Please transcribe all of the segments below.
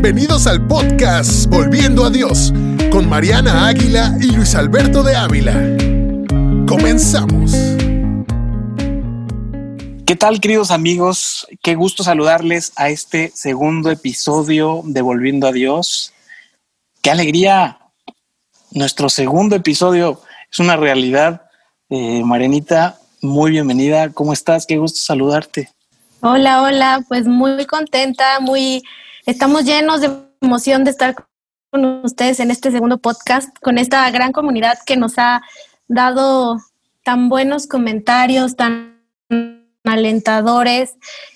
Bienvenidos al podcast Volviendo a Dios con Mariana Águila y Luis Alberto de Ávila. Comenzamos. ¿Qué tal, queridos amigos? Qué gusto saludarles a este segundo episodio de Volviendo a Dios. Qué alegría. Nuestro segundo episodio es una realidad. Eh, Marianita, muy bienvenida. ¿Cómo estás? Qué gusto saludarte. Hola, hola. Pues muy contenta, muy Estamos llenos de emoción de estar con ustedes en este segundo podcast, con esta gran comunidad que nos ha dado tan buenos comentarios, tan alentadores,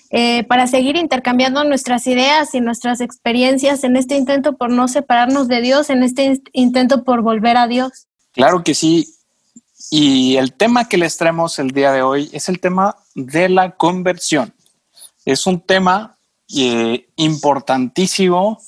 eh, para seguir intercambiando nuestras ideas y nuestras experiencias en este intento por no separarnos de Dios, en este intento por volver a Dios. Claro que sí. Y el tema que les traemos el día de hoy es el tema de la conversión. Es un tema eh, importantísimo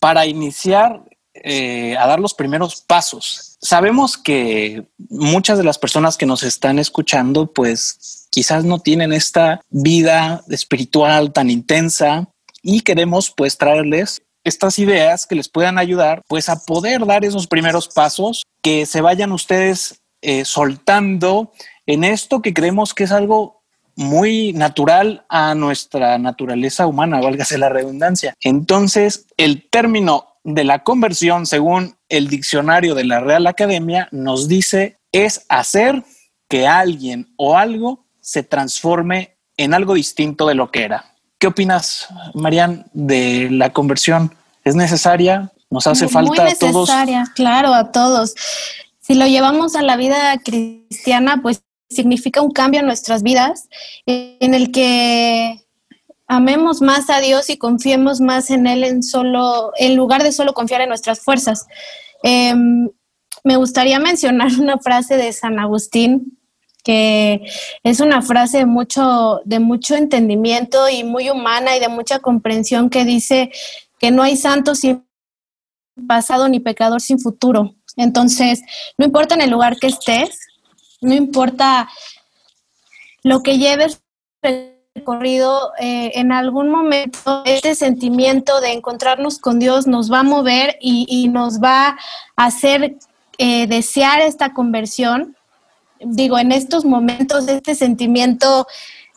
para iniciar eh, a dar los primeros pasos. Sabemos que muchas de las personas que nos están escuchando, pues quizás no tienen esta vida espiritual tan intensa y queremos pues traerles estas ideas que les puedan ayudar pues a poder dar esos primeros pasos, que se vayan ustedes eh, soltando en esto que creemos que es algo muy natural a nuestra naturaleza humana, válgase la redundancia. Entonces, el término de la conversión, según el diccionario de la Real Academia, nos dice es hacer que alguien o algo se transforme en algo distinto de lo que era. ¿Qué opinas, Marian, de la conversión? ¿Es necesaria? ¿Nos hace falta a todos? Claro, a todos. Si lo llevamos a la vida cristiana, pues significa un cambio en nuestras vidas en el que amemos más a Dios y confiemos más en Él en solo, en lugar de solo confiar en nuestras fuerzas. Em, me gustaría mencionar una frase de San Agustín que es una frase de mucho, de mucho entendimiento y muy humana y de mucha comprensión que dice que no hay santo sin pasado ni pecador sin futuro. Entonces, no importa en el lugar que estés, no importa lo que lleves recorrido, eh, en algún momento este sentimiento de encontrarnos con Dios nos va a mover y, nos va a hacer eh, desear esta conversión. Digo, en estos momentos, este sentimiento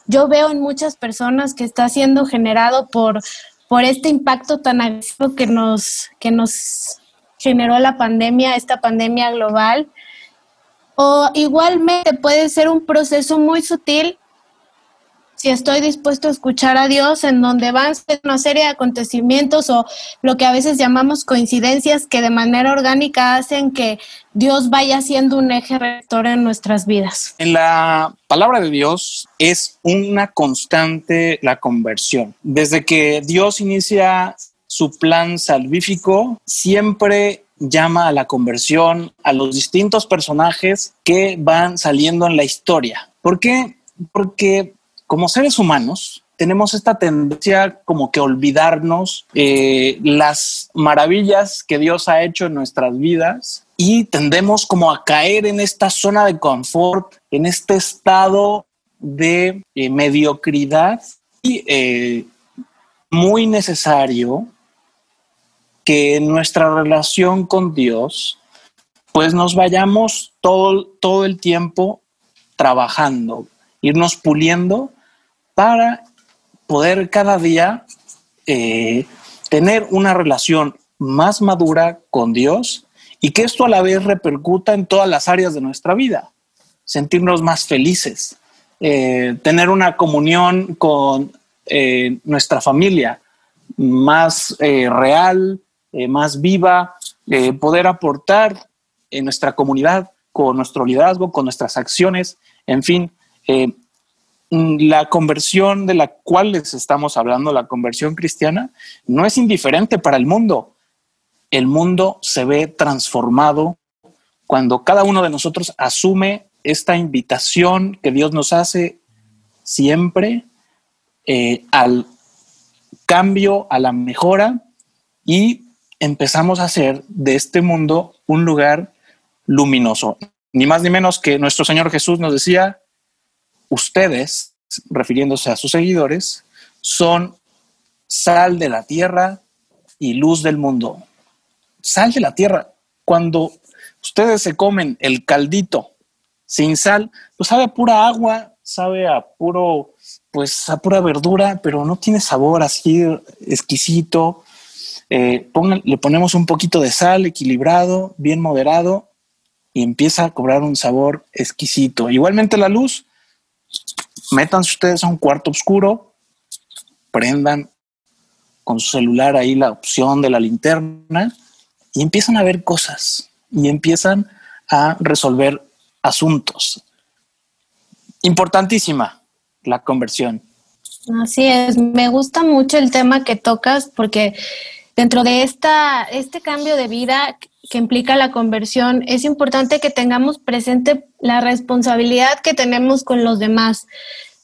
yo veo en muchas personas que está siendo generado por, por este impacto tan agresivo que nos, que nos generó la pandemia, esta pandemia global. O igualmente puede ser un proceso muy sutil si estoy dispuesto a escuchar a Dios, en donde van una serie de acontecimientos o lo que a veces llamamos coincidencias que de manera orgánica hacen que Dios vaya siendo un eje rector en nuestras vidas. En la palabra de Dios es una constante la conversión. Desde que Dios inicia su plan salvífico, siempre llama a la conversión a los distintos personajes que van saliendo en la historia. ¿Por qué? Porque como seres humanos tenemos esta tendencia como que olvidarnos eh, las maravillas que Dios ha hecho en nuestras vidas y tendemos como a caer en esta zona de confort, en este estado de eh, mediocridad y eh, muy necesario que nuestra relación con Dios, pues nos vayamos todo, todo el tiempo trabajando, irnos puliendo para poder cada día eh, tener una relación más madura con Dios y que esto a la vez repercuta en todas las áreas de nuestra vida, sentirnos más felices, eh, tener una comunión con eh, nuestra familia más real, eh, más viva, eh, poder aportar en nuestra comunidad con nuestro liderazgo, con nuestras acciones, en fin. Eh, la conversión de la cual les estamos hablando, la conversión cristiana, no es indiferente para el mundo. El mundo se ve transformado cuando cada uno de nosotros asume esta invitación que Dios nos hace siempre al cambio, a la mejora y empezamos a hacer de este mundo un lugar luminoso. Ni más ni menos que nuestro Señor Jesús nos decía, ustedes, refiriéndose a sus seguidores, son sal de la tierra y luz del mundo. Sal de la tierra. Cuando ustedes se comen el caldito sin sal, pues sabe a pura agua, sabe a puro, pues a pura verdura, pero no tiene sabor así exquisito. Eh, le ponemos un poquito de sal equilibrado, bien moderado, y empieza a cobrar un sabor exquisito. Igualmente la luz, métanse ustedes a un cuarto oscuro, prendan con su celular ahí la opción de la linterna y empiezan a ver cosas y empiezan a resolver asuntos. Importantísima la conversión. Así es, me gusta mucho el tema que tocas porque dentro de esta, este cambio de vida que implica la conversión, es importante que tengamos presente la responsabilidad que tenemos con los demás.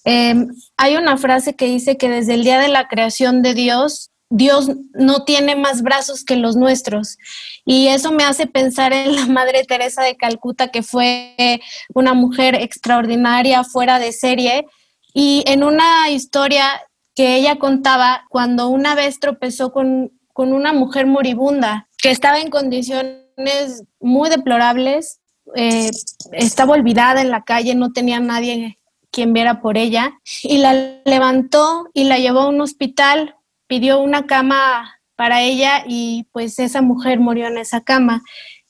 Em, hay una frase que dice que desde el día de la creación de Dios, Dios no tiene más brazos que los nuestros. Y eso me hace pensar en la Madre Teresa de Calcuta, que fue una mujer extraordinaria, fuera de serie. Y en una historia que ella contaba, cuando una vez tropezó con, con una mujer moribunda que estaba en condiciones muy deplorables, eh, estaba olvidada en la calle, no tenía nadie quien viera por ella, y la levantó y la llevó a un hospital, pidió una cama para ella y pues esa mujer murió en esa cama.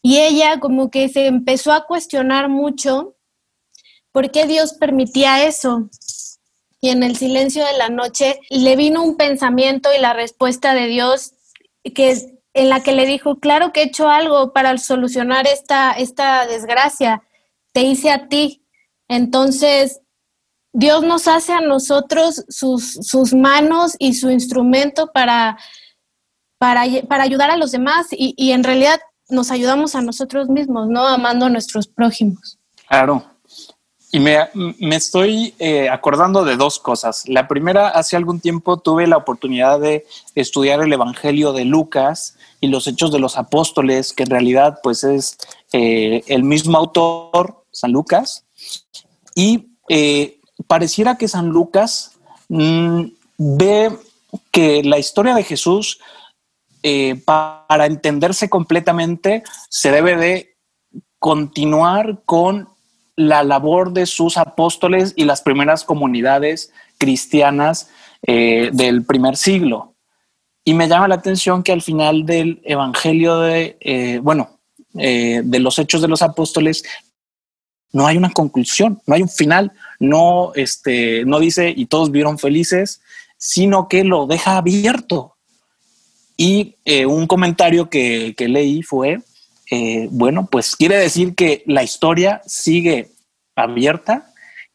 Y ella como que se empezó a cuestionar mucho por qué Dios permitía eso. Y en el silencio de la noche le vino un pensamiento y la respuesta de Dios que en la que le dijo, claro que he hecho algo para solucionar esta, esta desgracia, te hice a ti. Entonces, Dios nos hace a nosotros sus, sus manos y su instrumento para, para, para ayudar a los demás y, y, en realidad nos ayudamos a nosotros mismos, ¿no? Amando a nuestros prójimos. Claro, y me, me estoy eh, acordando de dos cosas. La primera, hace algún tiempo tuve la oportunidad de estudiar el Evangelio de Lucas y los Hechos de los Apóstoles, que en realidad pues es eh, el mismo autor, San Lucas. Y eh, pareciera que San Lucas mmm, ve que la historia de Jesús, para entenderse completamente, se debe de continuar con la labor de sus apóstoles y las primeras comunidades cristianas eh, del primer siglo. Y me llama la atención que al final del Evangelio de, eh, bueno, eh, de los Hechos de los Apóstoles, no hay una conclusión, no hay un final, no, este, no dice y todos vieron felices, sino que lo deja abierto. Y un comentario que, que leí fue, eh, bueno, pues quiere decir que la historia sigue abierta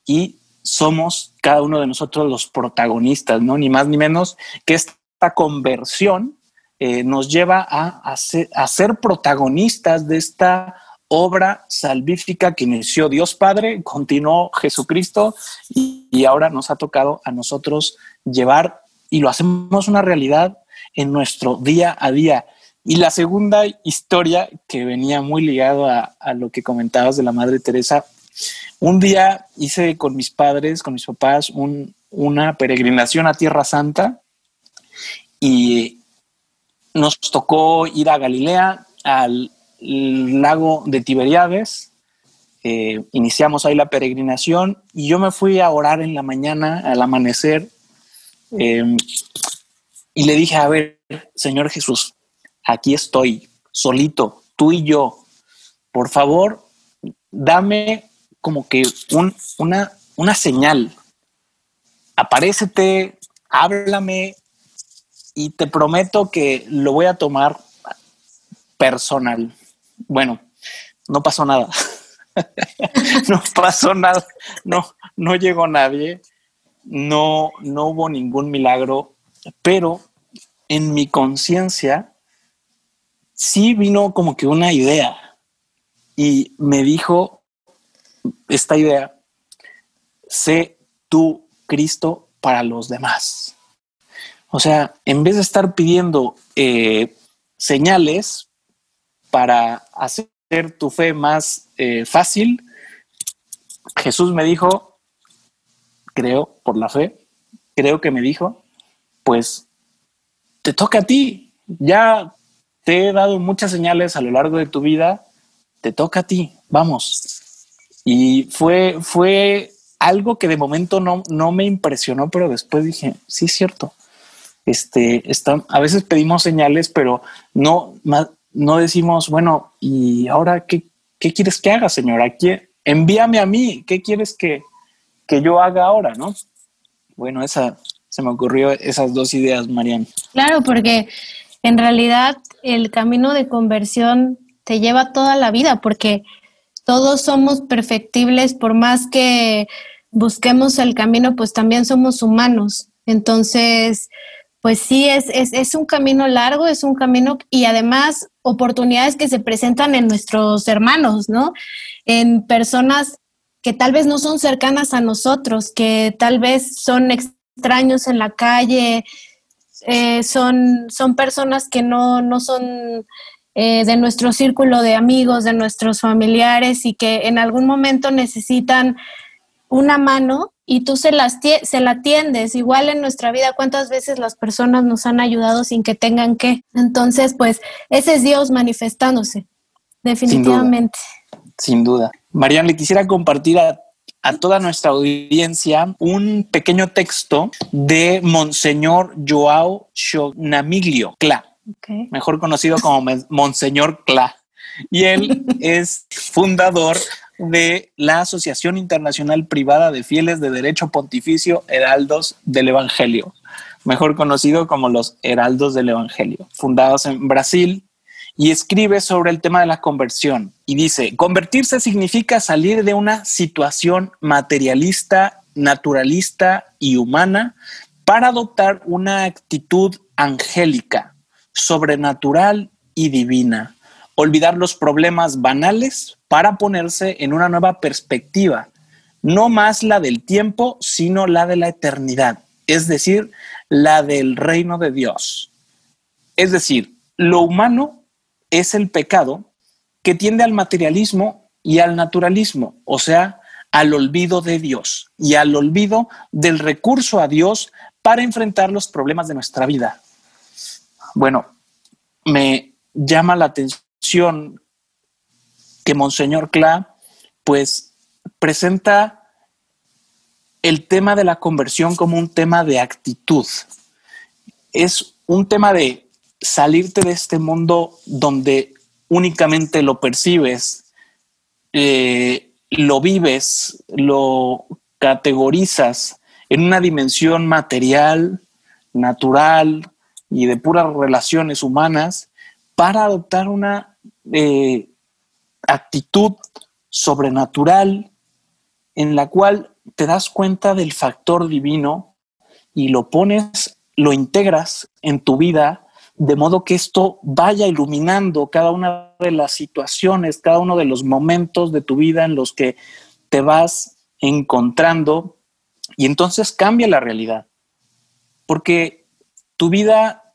y somos cada uno de nosotros los protagonistas, ¿no? Ni más ni menos que esta conversión eh, nos lleva a, ser, protagonistas de esta obra salvífica que inició Dios Padre, continuó Jesucristo y, y ahora nos ha tocado a nosotros llevar y lo hacemos una realidad en nuestro día a día. Y la segunda historia que venía muy ligado a, lo que comentabas de la Madre Teresa, un día hice con mis padres, con mis papás, una peregrinación a Tierra Santa y nos tocó ir a Galilea, al lago de Tiberiades. Eh, iniciamos ahí la peregrinación y yo me fui a orar en la mañana, al amanecer, eh, y le dije, a ver, Señor Jesús, aquí estoy, solito, tú y yo. Por favor, dame como que una, una señal. Aparécete, háblame y te prometo que lo voy a tomar personal. Bueno, no pasó nada. no pasó nada. No, no llegó nadie. No, no hubo ningún milagro, pero en mi conciencia sí vino como que una idea y me dijo esta idea, sé tú Cristo para los demás. O sea, en vez de estar pidiendo eh, señales para hacer tu fe más eh, fácil, Jesús me dijo, creo por la fe, creo que me dijo, pues te toca a ti, ya te he dado muchas señales a lo largo de tu vida, te toca a ti, vamos. Y fue, fue algo que de momento no, no me impresionó, pero después dije, sí es cierto. Este, a veces pedimos señales, pero no, no decimos, bueno, ¿y ahora qué, qué quieres que haga, señora? Envíame a mí, ¿qué quieres que, que yo haga ahora, no? Bueno, esa se me ocurrió esas dos ideas, Mariana. Claro, porque en realidad el camino de conversión te lleva toda la vida, porque todos somos perfectibles, por más que busquemos el camino, pues también somos humanos. Entonces, pues sí, es, es, es, un camino largo, es un camino y además oportunidades que se presentan en nuestros hermanos, ¿no? En personas que tal vez no son cercanas a nosotros, que tal vez son extraños en la calle, eh, son, son personas que no, no son eh, de nuestro círculo de amigos, de nuestros familiares y que en algún momento necesitan una mano y tú se, las se la tiendes. Igual en nuestra vida, ¿cuántas veces las personas nos han ayudado sin que tengan que? Entonces, pues ese es Dios manifestándose, definitivamente. Sin duda. Marian, le quisiera compartir a, toda nuestra audiencia un pequeño texto de Monseñor Joao Shonamiglio Cla, mejor conocido como Monseñor Cla. Y él es fundador de la Asociación Internacional Privada de Fieles de Derecho Pontificio Heraldos del Evangelio, mejor conocido como los Heraldos del Evangelio, fundados en Brasil, y escribe sobre el tema de la conversión. Y dice, convertirse significa salir de una situación materialista, naturalista y humana para adoptar una actitud angélica, sobrenatural y divina olvidar los problemas banales para ponerse en una nueva perspectiva, no más la del tiempo, sino la de la eternidad, es decir, la del reino de Dios. Es decir, lo humano es el pecado que tiende al materialismo y al naturalismo, o sea, al olvido de Dios y al olvido del recurso a Dios para enfrentar los problemas de nuestra vida. Bueno, me llama la atención que Monseñor Cla pues presenta el tema de la conversión como un tema de actitud. Es un tema de salirte de este mundo donde únicamente lo percibes, eh, lo vives, lo categorizas en una dimensión material, natural y de puras relaciones humanas para adoptar una eh, actitud sobrenatural en la cual te das cuenta del factor divino y lo pones, lo integras en tu vida de modo que esto vaya iluminando cada una de las situaciones, cada uno de los momentos de tu vida en los que te vas encontrando y entonces cambia la realidad. Porque tu vida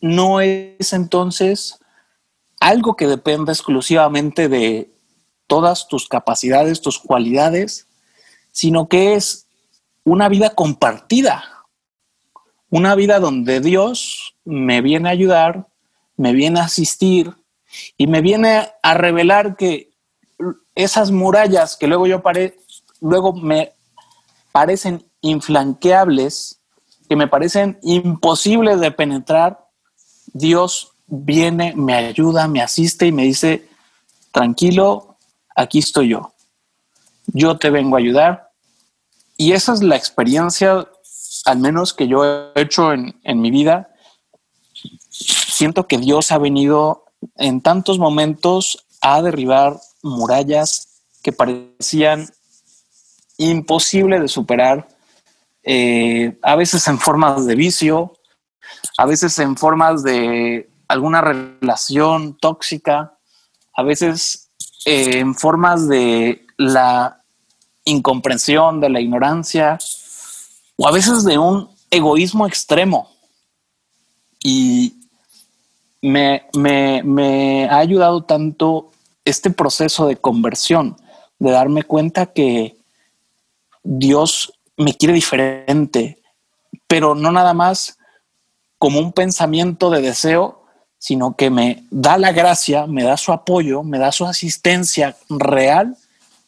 no es entonces algo que dependa exclusivamente de todas tus capacidades, tus cualidades, sino que es una vida compartida, una vida donde Dios me viene a ayudar, me viene a asistir y me viene a revelar que esas murallas que luego yo paré, luego me parecen inflanqueables, que me parecen imposibles de penetrar, Dios viene, me ayuda, me asiste y me dice, tranquilo, aquí estoy yo. Yo te vengo a ayudar. Y esa es la experiencia, al menos que yo he hecho en, en mi vida. Siento que Dios ha venido en tantos momentos a derribar murallas que parecían imposible de superar, eh, a veces en formas de vicio, a veces en formas de alguna relación tóxica, a veces eh, en formas de la incomprensión, de la ignorancia, o a veces de un egoísmo extremo. Y me, me, ha ayudado tanto este proceso de conversión, de darme cuenta que Dios me quiere diferente, pero no nada más como un pensamiento de deseo, sino que me da la gracia, me da su apoyo, me da su asistencia real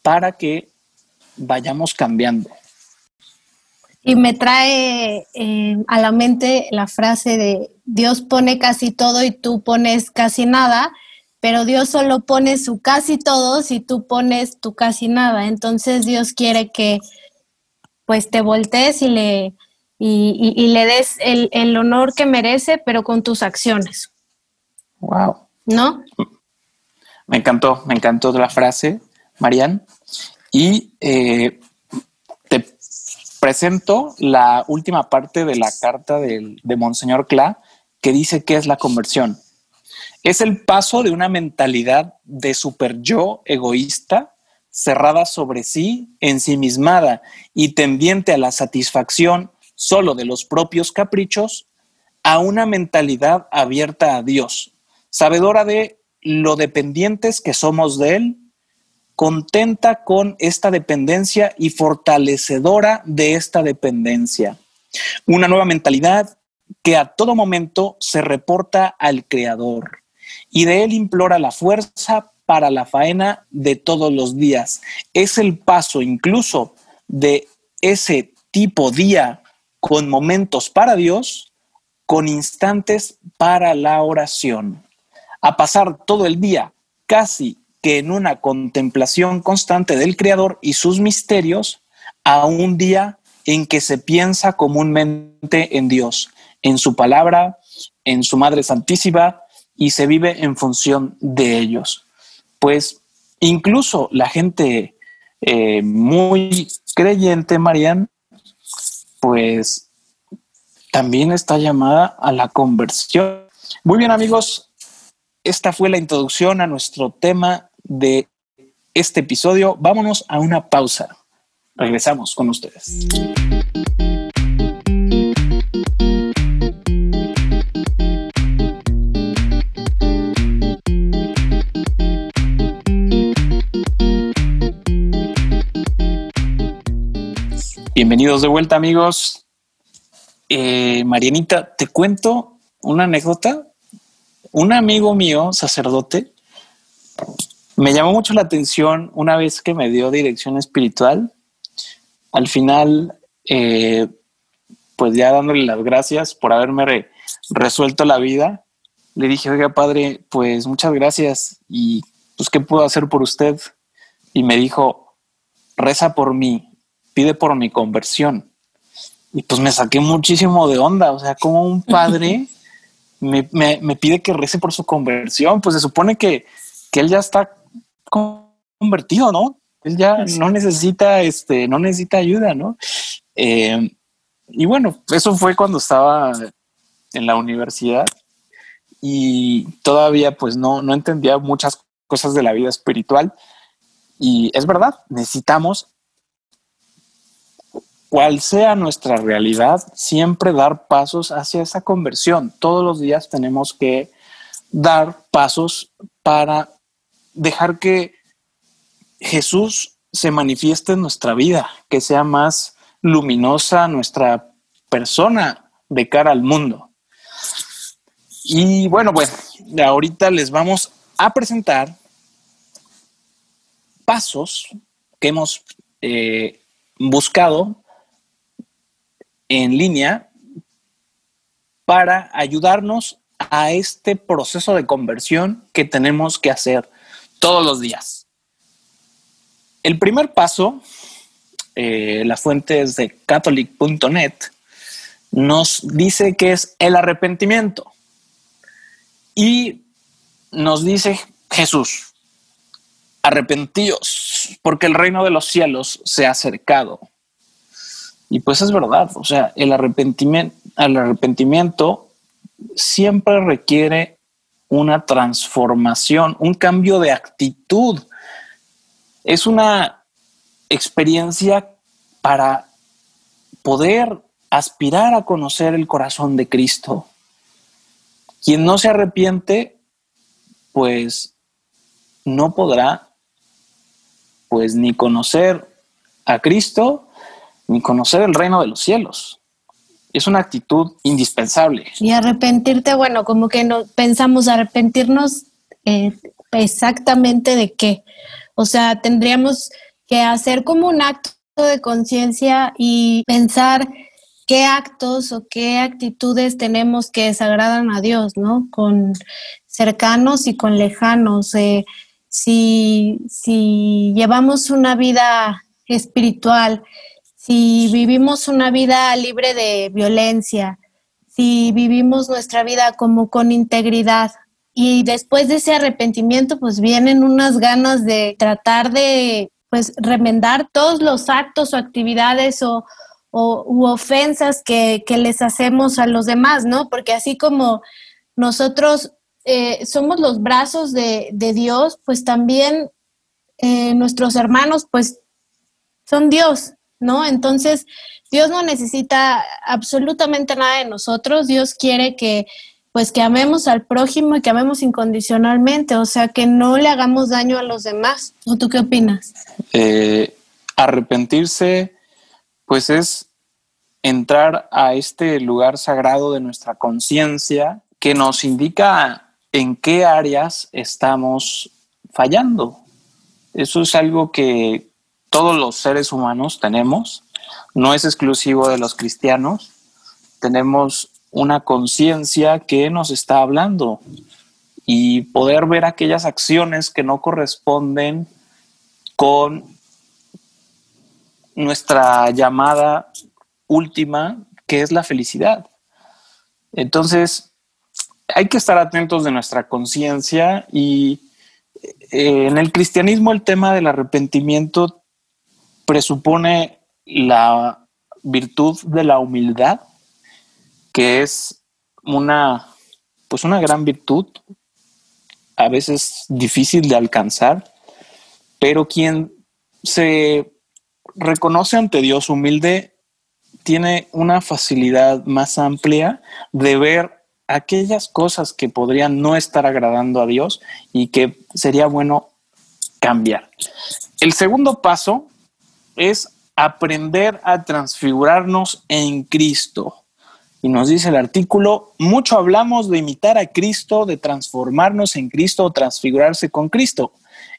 para que vayamos cambiando. Y me trae eh, a la mente la frase de Dios pone casi todo y tú pones casi nada, pero Dios solo pone su casi todo si tú pones tu casi nada. Entonces Dios quiere que pues te voltees y le, y, le des el, el honor que merece, pero con tus acciones. Wow. ¿No? Me encantó, me encantó la frase, Marian. Y eh, presento la última parte de la carta de, Monseñor Cla, que dice que es la conversión. Es el paso de una mentalidad de super yo egoísta, cerrada sobre sí, ensimismada y tendiente a la satisfacción solo de los propios caprichos, a una mentalidad abierta a Dios, sabedora de lo dependientes que somos de Él, contenta con esta dependencia y fortalecedora de esta dependencia. Una nueva mentalidad que a todo momento se reporta al Creador y de Él implora la fuerza para la faena de todos los días. Es el paso incluso de ese tipo día con momentos para Dios, con instantes para la oración a pasar todo el día casi que en una contemplación constante del Creador y sus misterios, a un día en que se piensa comúnmente en Dios, en su palabra, en su Madre Santísima, y se vive en función de ellos. Pues incluso la gente eh, muy creyente, Marian, pues también está llamada a la conversión. Muy bien amigos, esta fue la introducción a nuestro tema de este episodio. Vámonos a una pausa. Regresamos con ustedes. Bienvenidos de vuelta amigos. Eh, Marianita, te cuento una anécdota un amigo mío, sacerdote, me llamó mucho la atención una vez que me dio dirección espiritual. Al final, eh, pues ya dándole las gracias por haberme resuelto la vida, le dije, oiga, padre, pues muchas gracias y pues, ¿qué puedo hacer por usted? Y me dijo, reza por mí, pide por mi conversión. Y pues me saqué muchísimo de onda, o sea, como un padre me, me, pide que rece por su conversión, pues se supone que, que él ya está convertido, ¿no? Él ya no necesita, este, no necesita ayuda, ¿no? Eh, y bueno, eso fue cuando estaba en la universidad y todavía pues no, no entendía muchas cosas de la vida espiritual. Y es verdad, necesitamos cual sea nuestra realidad, siempre dar pasos hacia esa conversión. Todos los días tenemos que dar pasos para dejar que Jesús se manifieste en nuestra vida, que sea más luminosa nuestra persona de cara al mundo. Y bueno, pues ahorita les vamos a presentar pasos que hemos eh, buscado en línea para ayudarnos a este proceso de conversión que tenemos que hacer todos los días. El primer paso, eh, la fuente es de catholic.net, nos dice que es el arrepentimiento. Y nos dice Jesús, arrepentíos, porque el reino de los cielos se ha acercado. Y pues es verdad, o sea, el arrepentimiento, el arrepentimiento siempre requiere una transformación, un cambio de actitud. Es una experiencia para poder aspirar a conocer el corazón de Cristo. Quien no se arrepiente, pues no podrá pues ni conocer a Cristo ni conocer el reino de los cielos. Es una actitud indispensable. Y arrepentirte, bueno, como que no pensamos arrepentirnos eh, exactamente de qué. O sea, tendríamos que hacer como un acto de conciencia y pensar qué actos o qué actitudes tenemos que desagradan a Dios, ¿no? Con cercanos y con lejanos. Eh, si, si llevamos una vida espiritual, si vivimos una vida libre de violencia, si vivimos nuestra vida como con integridad y después de ese arrepentimiento pues vienen unas ganas de tratar de pues remendar todos los actos o actividades o, u ofensas que, les hacemos a los demás, ¿no? Porque así como nosotros eh, somos los brazos de, Dios, pues también eh, nuestros hermanos pues son Dios, ¿no? Entonces, Dios no necesita absolutamente nada de nosotros, Dios quiere que pues que amemos al prójimo y que amemos incondicionalmente, o sea, que no le hagamos daño a los demás. ¿O tú qué opinas? Eh, arrepentirse, pues es entrar a este lugar sagrado de nuestra conciencia que nos indica en qué áreas estamos fallando. Eso es algo que todos los seres humanos tenemos, no es exclusivo de los cristianos. Tenemos una conciencia que nos está hablando y poder ver aquellas acciones que no corresponden con nuestra llamada última, que es la felicidad. Entonces, hay que estar atentos de nuestra conciencia y eh, en el cristianismo el tema del arrepentimiento presupone la virtud de la humildad que es una, pues una gran virtud, a veces difícil de alcanzar, pero quien se reconoce ante Dios humilde tiene una facilidad más amplia de ver aquellas cosas que podrían no estar agradando a Dios y que sería bueno cambiar. El segundo paso es aprender a transfigurarnos en Cristo. Y nos dice el artículo, mucho hablamos de imitar a Cristo, de transformarnos en Cristo o transfigurarse con Cristo.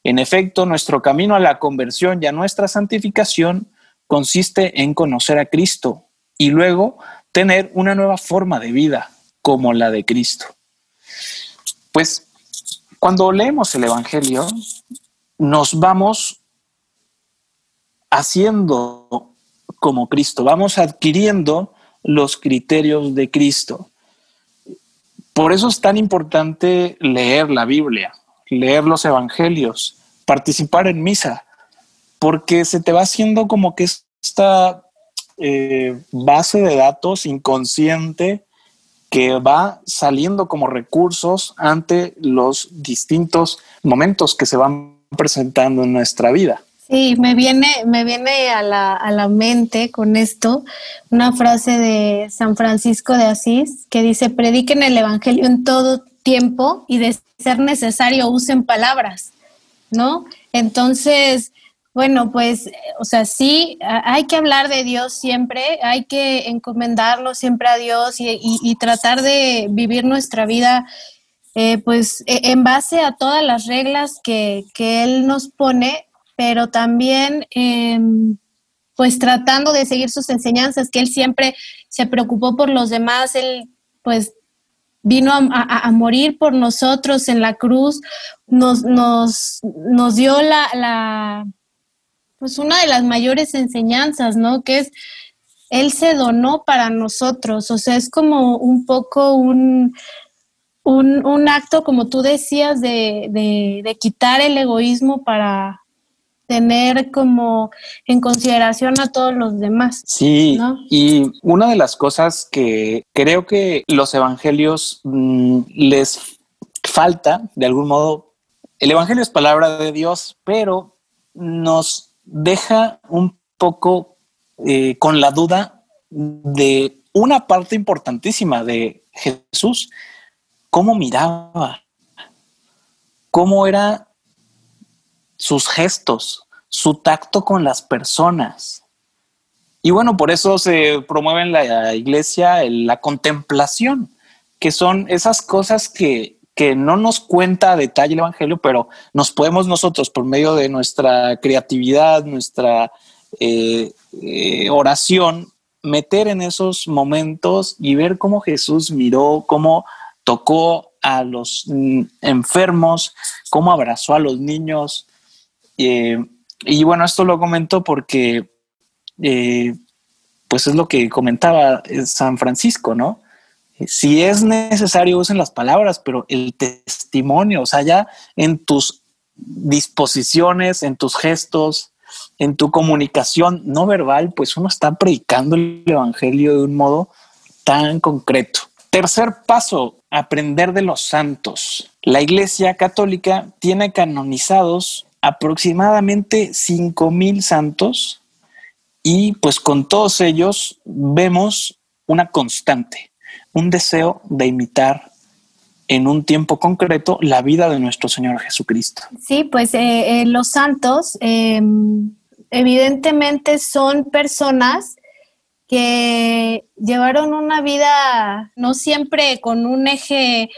En efecto, nuestro camino a la conversión y a nuestra santificación consiste en conocer a Cristo y luego tener una nueva forma de vida como la de Cristo. Pues cuando leemos el Evangelio, nos vamos haciendo como Cristo, vamos adquiriendo los criterios de Cristo. Por eso es tan importante leer la Biblia, leer los evangelios, participar en misa, porque se te va haciendo como que esta eh, base de datos inconsciente que va saliendo como recursos ante los distintos momentos que se van presentando en nuestra vida. Sí, me viene, me viene a la, a la mente con esto una frase de San Francisco de Asís que dice, prediquen el Evangelio en todo tiempo y de ser necesario usen palabras, ¿no? Entonces, bueno, pues, o sea, sí, hay que hablar de Dios siempre, hay que encomendarlo siempre a Dios y, tratar de vivir nuestra vida, eh, pues, e, en base a todas las reglas que, que Él nos pone pero también em, pues tratando de seguir sus enseñanzas, que él siempre se preocupó por los demás, él pues vino a, morir por nosotros en la cruz, nos, nos, nos dio la, pues una de las mayores enseñanzas, ¿no? Que es, él se donó para nosotros, o sea, es como un poco un, un, acto, como tú decías, de, de quitar el egoísmo para, tener como en consideración a todos los demás. Sí, y una de las cosas que creo que los evangelios mm, les falta, de algún modo, el evangelio es palabra de Dios, pero nos deja un poco eh, con la duda de una parte importantísima de Jesús, cómo miraba, cómo era sus gestos, su tacto con las personas. Y bueno, por eso se promueve en la iglesia la contemplación, que son esas cosas que, que no nos cuenta a detalle el Evangelio, pero nos podemos nosotros, por medio de nuestra creatividad, nuestra eh, eh, oración, meter en esos momentos y ver cómo Jesús miró, cómo tocó a los mm, enfermos, cómo abrazó a los niños. Eh, y bueno, esto lo comento porque, pues es lo que comentaba San Francisco, ¿no? Si es necesario, usen las palabras, pero el testimonio, o sea, ya en tus disposiciones, en tus gestos, en tu comunicación no verbal, pues uno está predicando el Evangelio de un modo tan concreto. Tercer paso, aprender de los santos. La Iglesia Católica tiene canonizados aproximadamente 5.000 santos y pues con todos ellos vemos una constante un deseo de imitar en un tiempo concreto la vida de nuestro Señor Jesucristo. Sí, pues eh, eh, los santos em, evidentemente son personas que llevaron una vida no siempre con un eje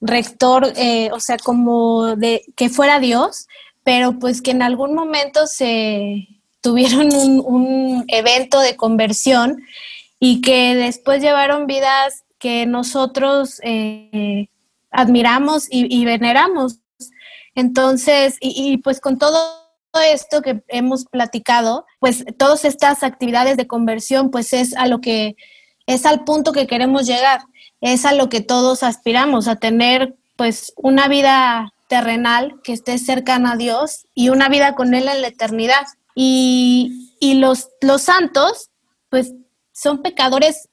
rector, eh, o sea, como de que fuera Dios, pero pues que en algún momento se tuvieron un, evento de conversión y que después llevaron vidas que nosotros eh, admiramos y, veneramos. Entonces, y, pues con todo esto que hemos platicado, pues todas estas actividades de conversión, pues es a lo que, es al punto que queremos llegar, es a lo que todos aspiramos, a tener pues una vida terrenal que esté cercana a Dios y una vida con Él en la eternidad. Y, y los, los santos, pues son pecadores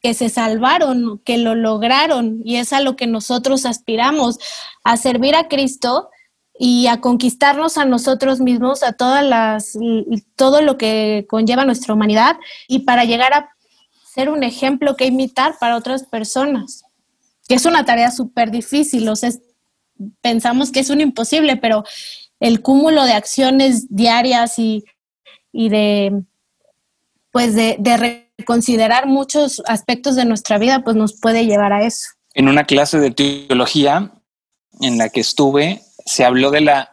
que se salvaron, que lo lograron y es a lo que nosotros aspiramos, a servir a Cristo y a conquistarnos a nosotros mismos, a todas las, todo lo que conlleva nuestra humanidad y para llegar a ser un ejemplo que imitar para otras personas, que es una tarea súper difícil, o sea, pensamos que es un imposible, pero el cúmulo de acciones diarias y, y de, pues de, de considerar muchos aspectos de nuestra vida, pues nos puede llevar a eso. En una clase de teología en la que estuve, se habló de la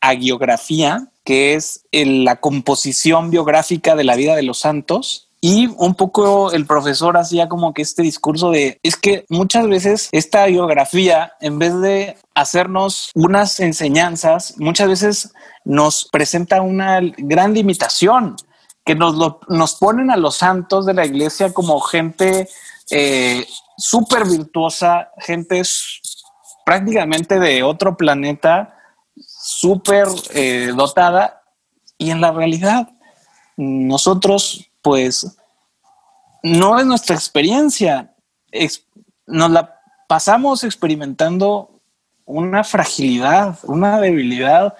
agiografía, que es la composición biográfica de la vida de los santos. Y un poco el profesor hacía como que este discurso de, es que muchas veces esta biografía, en vez de hacernos unas enseñanzas, muchas veces nos presenta una gran limitación que nos, nos ponen a los santos de la iglesia como gente eh, súper virtuosa, gente prácticamente de otro planeta, súper eh, dotada, y en la realidad nosotros, pues, no es nuestra experiencia, nos la pasamos experimentando una fragilidad, una debilidad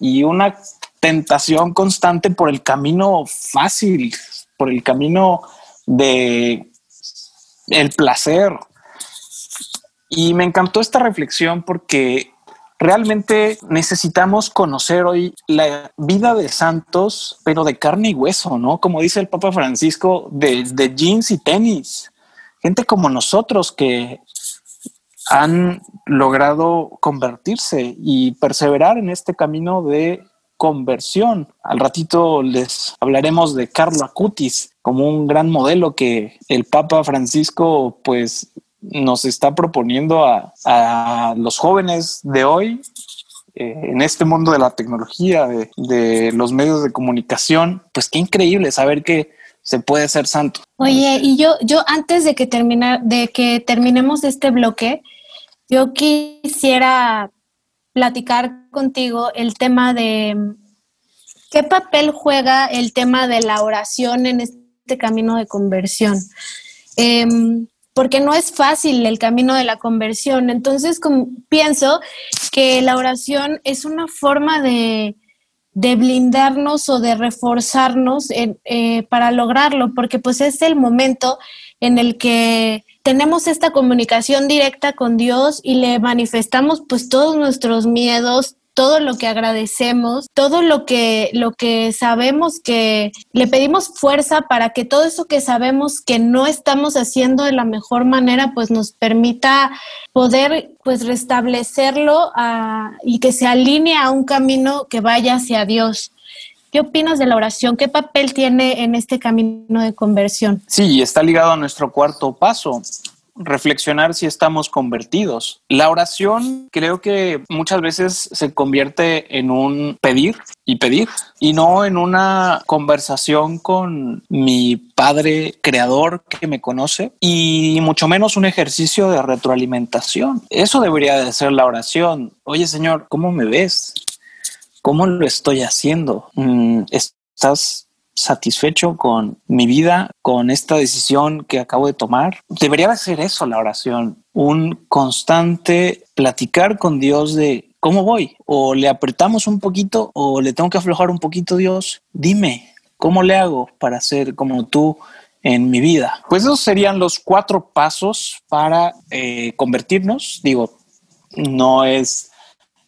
y una tentación constante por el camino fácil, por el camino de el placer. Y me encantó esta reflexión porque realmente necesitamos conocer hoy la vida de santos, pero de carne y hueso, ¿no? Como dice el Papa Francisco, de, jeans y tenis. Gente como nosotros que han logrado convertirse y perseverar en este camino de conversión. Al ratito les hablaremos de Carlo Acutis como un gran modelo que el Papa Francisco pues nos está proponiendo a, los jóvenes de hoy eh, en este mundo de la tecnología, de, de, los medios de comunicación. Pues qué increíble saber que se puede ser santo. Oye, y yo, yo antes de que termina, de que terminemos este bloque, yo quisiera platicar contigo el tema de qué papel juega el tema de la oración en este camino de conversión. Em, porque no es fácil el camino de la conversión. Entonces, pienso que la oración es una forma de, blindarnos o de reforzarnos eh, para lograrlo, porque pues es el momento en el que tenemos esta comunicación directa con Dios y le manifestamos pues todos nuestros miedos, todo lo que agradecemos, todo lo que, lo que sabemos que le pedimos fuerza para que todo eso que sabemos que no estamos haciendo de la mejor manera, pues nos permita poder pues restablecerlo ah, y que se alinee a un camino que vaya hacia Dios. ¿Qué opinas de la oración? ¿Qué papel tiene en este camino de conversión? Sí, está ligado a nuestro cuarto paso, reflexionar si estamos convertidos. La oración creo que muchas veces se convierte en un pedir y pedir y no en una conversación con mi padre creador que me conoce y mucho menos un ejercicio de retroalimentación. Eso debería de ser la oración. Oye Señor, ¿cómo me ves? ¿Cómo lo estoy haciendo? Mm, ¿Estás satisfecho con mi vida, con esta decisión que acabo de tomar. Debería de ser eso la oración, un constante platicar con Dios de cómo voy, o le apretamos un poquito o le tengo que aflojar un poquito, Dios, dime, ¿cómo le hago para ser como tú? en mi vida. Pues esos serían los cuatro pasos para eh, convertirnos. Digo, no es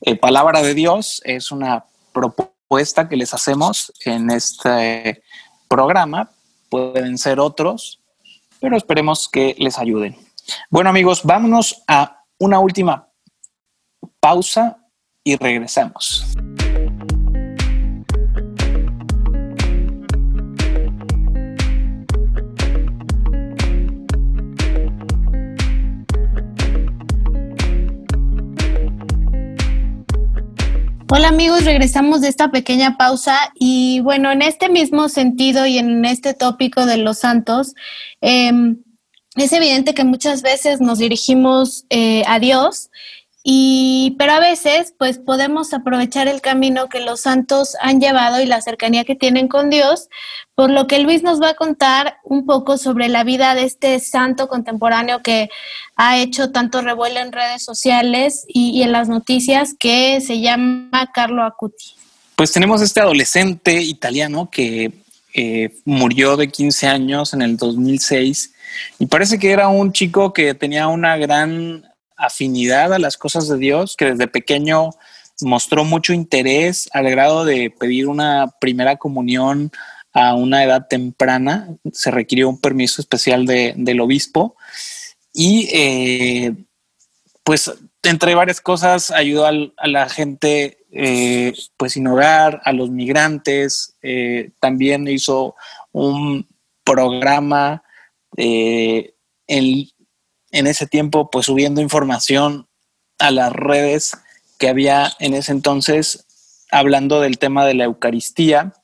eh, palabra de Dios, es una propuesta que les hacemos en este programa. Pueden ser otros, pero esperemos que les ayuden. Bueno amigos, vámonos a una última pausa y regresamos. Hola amigos, regresamos de esta pequeña pausa y bueno, en este mismo sentido y en este tópico de los santos, em, es evidente que muchas veces nos dirigimos eh, a Dios y, pero a veces, pues podemos aprovechar el camino que los santos han llevado y la cercanía que tienen con Dios, por lo que Luis nos va a contar un poco sobre la vida de este santo contemporáneo que ha hecho tanto revuelo en redes sociales y, en las noticias, que se llama Carlo Acuti. Pues tenemos este adolescente italiano que eh, murió de 15 años en el 2006 y parece que era un chico que tenía una gran afinidad a las cosas de Dios, que desde pequeño mostró mucho interés al grado de pedir una primera comunión a una edad temprana. Se requirió un permiso especial del obispo y eh, pues entre varias cosas ayudó a la gente eh, pues sin hogar, a los migrantes, eh, también hizo un programa en en ese tiempo, pues subiendo información a las redes que había en ese entonces, hablando del tema de la Eucaristía.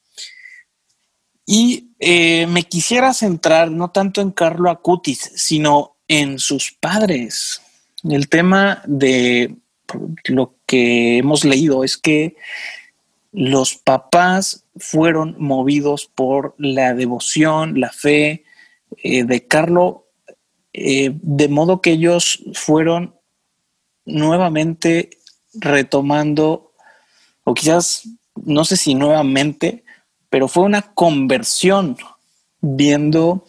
Y eh, me quisiera centrar no tanto en Carlo Acutis, sino en sus padres. El tema de lo que hemos leído es que los papás fueron movidos por la devoción, la fe eh, de Carlo eh, de modo que ellos fueron nuevamente retomando, o quizás, no sé si nuevamente, pero fue una conversión viendo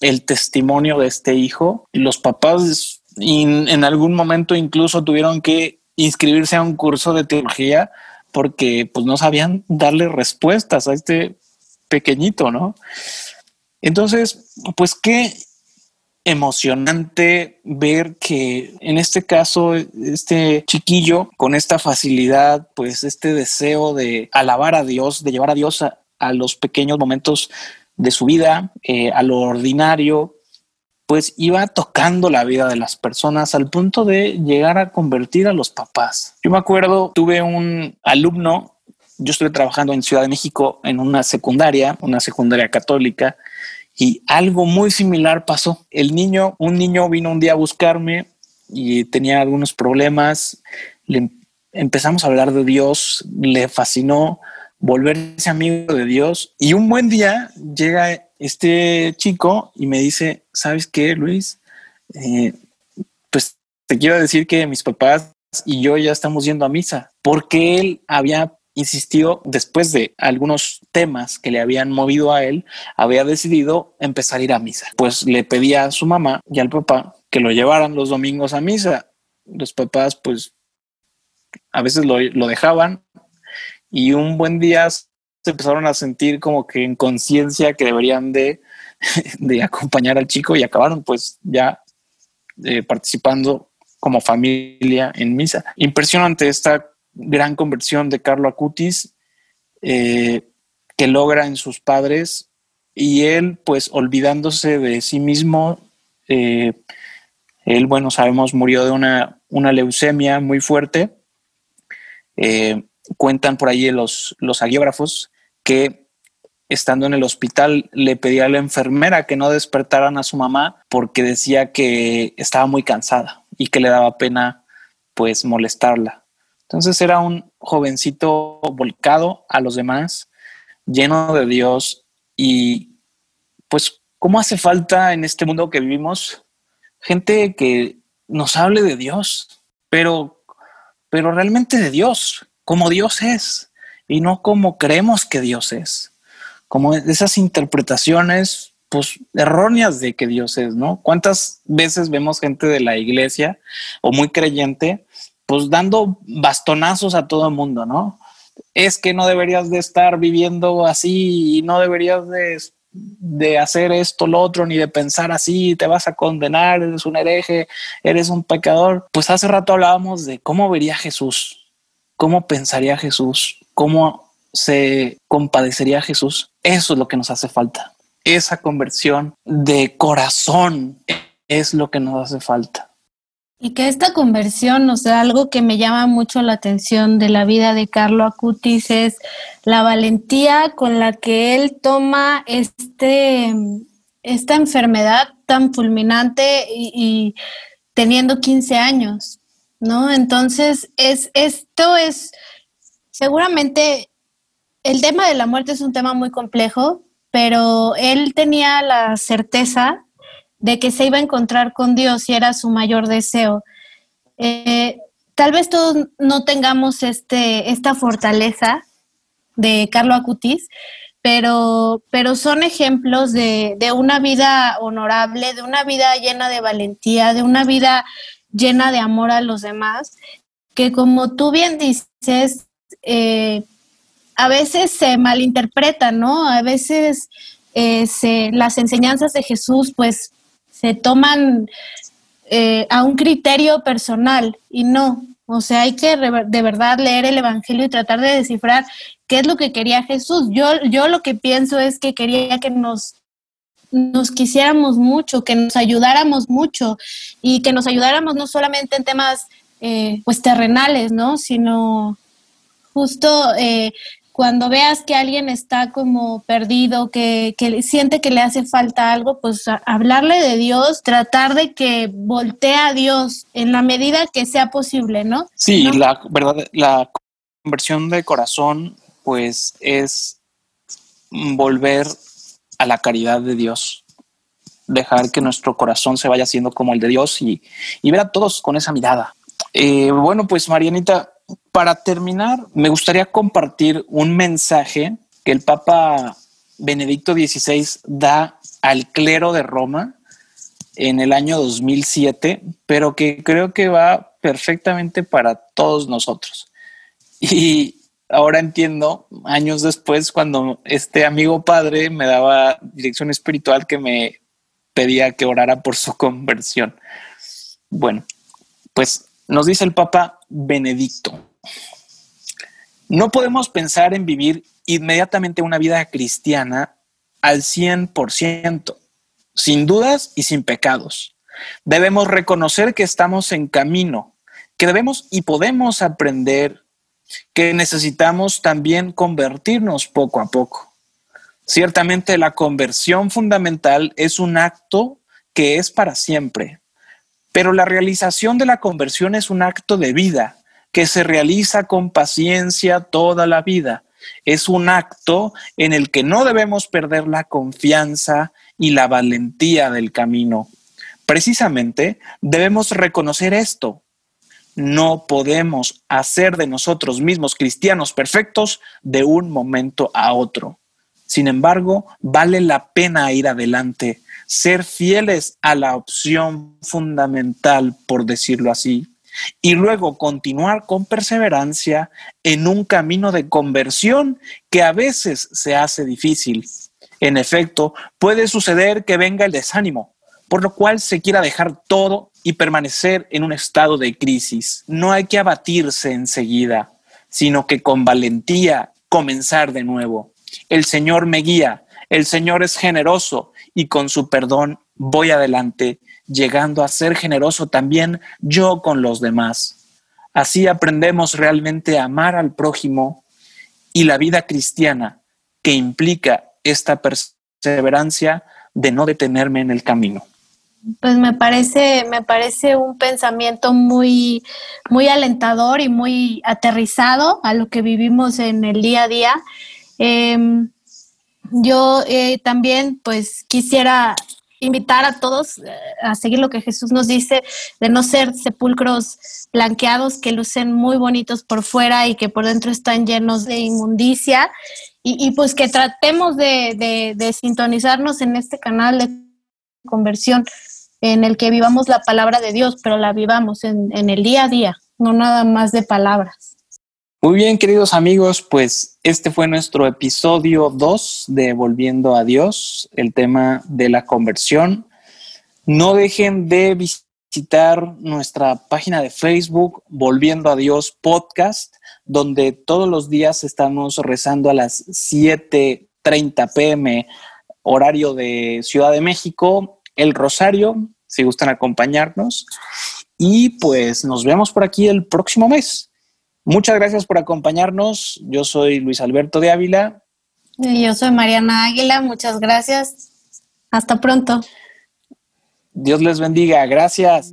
el testimonio de este hijo. Los papás en algún momento incluso tuvieron que inscribirse a un curso de teología porque pues no sabían darle respuestas a este pequeñito, ¿no? Entonces, pues qué emocionante ver que en este caso este chiquillo con esta facilidad, pues este deseo de alabar a Dios, de llevar a Dios a, los pequeños momentos de su vida, eh, a lo ordinario, pues iba tocando la vida de las personas al punto de llegar a convertir a los papás. Yo me acuerdo, tuve un alumno, yo estuve trabajando en Ciudad de México en una secundaria, una secundaria católica, y algo muy similar pasó. El niño, un niño vino un día a buscarme y tenía algunos problemas. Le empezamos a hablar de Dios, le fascinó volverse amigo de Dios. Y un buen día llega este chico y me dice, ¿sabes qué, Luis? Eh, pues te quiero decir que mis papás y yo ya estamos yendo a misa, porque él había insistió, después de algunos temas que le habían movido a él, había decidido empezar a ir a misa. Pues le pedía a su mamá y al papá que lo llevaran los domingos a misa. Los papás, pues a veces lo, lo dejaban y un buen día se empezaron a sentir como que en conciencia que deberían de, de, acompañar al chico y acabaron pues ya eh, participando como familia en misa. Impresionante esta gran conversión de Carlo Acutis eh, que logra en sus padres y él pues olvidándose de sí mismo, eh, él bueno sabemos murió de una, una leucemia muy fuerte cuentan por ahí los, los agiógrafos que estando en el hospital le pedía a la enfermera que no despertaran a su mamá porque decía que estaba muy cansada y que le daba pena pues molestarla. Entonces era un jovencito volcado a los demás, lleno de Dios y pues cómo hace falta en este mundo que vivimos gente que nos hable de Dios, pero pero realmente de Dios, como Dios es y no como creemos que Dios es, como esas interpretaciones pues erróneas de que Dios es, ¿no? ¿Cuántas veces vemos gente de la iglesia o muy creyente pues dando bastonazos a todo el mundo, ¿no? Es que no deberías de estar viviendo así y no deberías de, de hacer esto, lo otro, ni de pensar así, te vas a condenar, eres un hereje, eres un pecador. Pues hace rato hablábamos de cómo vería Jesús, ¿Cómo pensaría Jesús? ¿Cómo se compadecería Jesús? Eso es lo que nos hace falta. Esa conversión de corazón es lo que nos hace falta. Y que esta conversión, o sea, algo que me llama mucho la atención de la vida de Carlo Acutis es la valentía con la que él toma este, esta enfermedad tan fulminante y, y teniendo 15 años. ¿no? Entonces, es, esto es, seguramente, el tema de la muerte es un tema muy complejo, pero él tenía la certeza de que se iba a encontrar con Dios y era su mayor deseo. Eh, tal vez todos no tengamos este, esta fortaleza de Carlo Acutis, pero, pero son ejemplos de, de, una vida honorable, de una vida llena de valentía, de una vida llena de amor a los demás, que como tú bien dices, eh, a veces se malinterpreta, ¿no? A veces eh, las enseñanzas de Jesús pues se toman eh, a un criterio personal y no. O sea, hay que de verdad leer el Evangelio y tratar de descifrar qué es lo que quería Jesús. Yo, yo lo que pienso es que quería que nos nos quisiéramos mucho, que nos ayudáramos mucho y que nos ayudáramos no solamente en temas eh, pues terrenales, ¿no? Sino justo eh, cuando veas que alguien está como perdido, que, que, siente que le hace falta algo, pues hablarle de Dios, tratar de que voltee a Dios en la medida que sea posible, ¿no? Sí, la verdad, la conversión de corazón, pues es volver a la caridad de Dios, dejar que nuestro corazón se vaya haciendo como el de Dios y, ver a todos con esa mirada. Eh, bueno, pues Marianita, para terminar, me gustaría compartir un mensaje que el Papa Benedicto XVI da al clero de Roma en el año 2007, pero que creo que va perfectamente para todos nosotros. Y ahora entiendo, años después, cuando este amigo padre me daba dirección espiritual que me pedía que orara por su conversión. Bueno, pues nos dice el Papa Benedicto, no podemos pensar en vivir inmediatamente una vida cristiana al 100%, sin dudas y sin pecados. Debemos reconocer que estamos en camino, que debemos y podemos aprender que necesitamos también convertirnos poco a poco. Ciertamente la conversión fundamental es un acto que es para siempre, pero la realización de la conversión es un acto de vida que se realiza con paciencia toda la vida. Es un acto en el que no debemos perder la confianza y la valentía del camino. Precisamente debemos reconocer esto, no podemos hacer de nosotros mismos cristianos perfectos de un momento a otro. Sin embargo, vale la pena ir adelante, ser fieles a la opción fundamental, por decirlo así, y luego continuar con perseverancia en un camino de conversión que a veces se hace difícil. En efecto, puede suceder que venga el desánimo, por lo cual se quiera dejar todo y permanecer en un estado de crisis. No hay que abatirse enseguida, sino que con valentía comenzar de nuevo. El Señor me guía, el Señor es generoso y con su perdón voy adelante, llegando a ser generoso también yo con los demás. Así aprendemos realmente a amar al prójimo y la vida cristiana que implica esta perseverancia de no detenerme en el camino. Pues me parece, me parece un pensamiento muy, muy alentador y muy aterrizado a lo que vivimos en el día a día. Em, yo eh, también, pues, quisiera invitar a todos eh, a seguir lo que Jesús nos dice, de no ser sepulcros blanqueados que lucen muy bonitos por fuera y que por dentro están llenos de inmundicia. Y, pues que tratemos de, de sintonizarnos en este canal de conversión en el que vivamos la palabra de Dios, pero la vivamos en, el día a día, no nada más de palabras. Muy bien, queridos amigos, pues este fue nuestro episodio 2 de Volviendo a Dios, el tema de la conversión. No dejen de visitar nuestra página de Facebook, Volviendo a Dios Podcast, donde todos los días estamos rezando a las 7.30 pm, horario de Ciudad de México, el Rosario, si gustan acompañarnos. Y pues nos vemos por aquí el próximo mes. Muchas gracias por acompañarnos. Yo soy Luis Alberto de Ávila. Y yo soy Mariana Águila. Muchas gracias. Hasta pronto. Dios les bendiga. Gracias.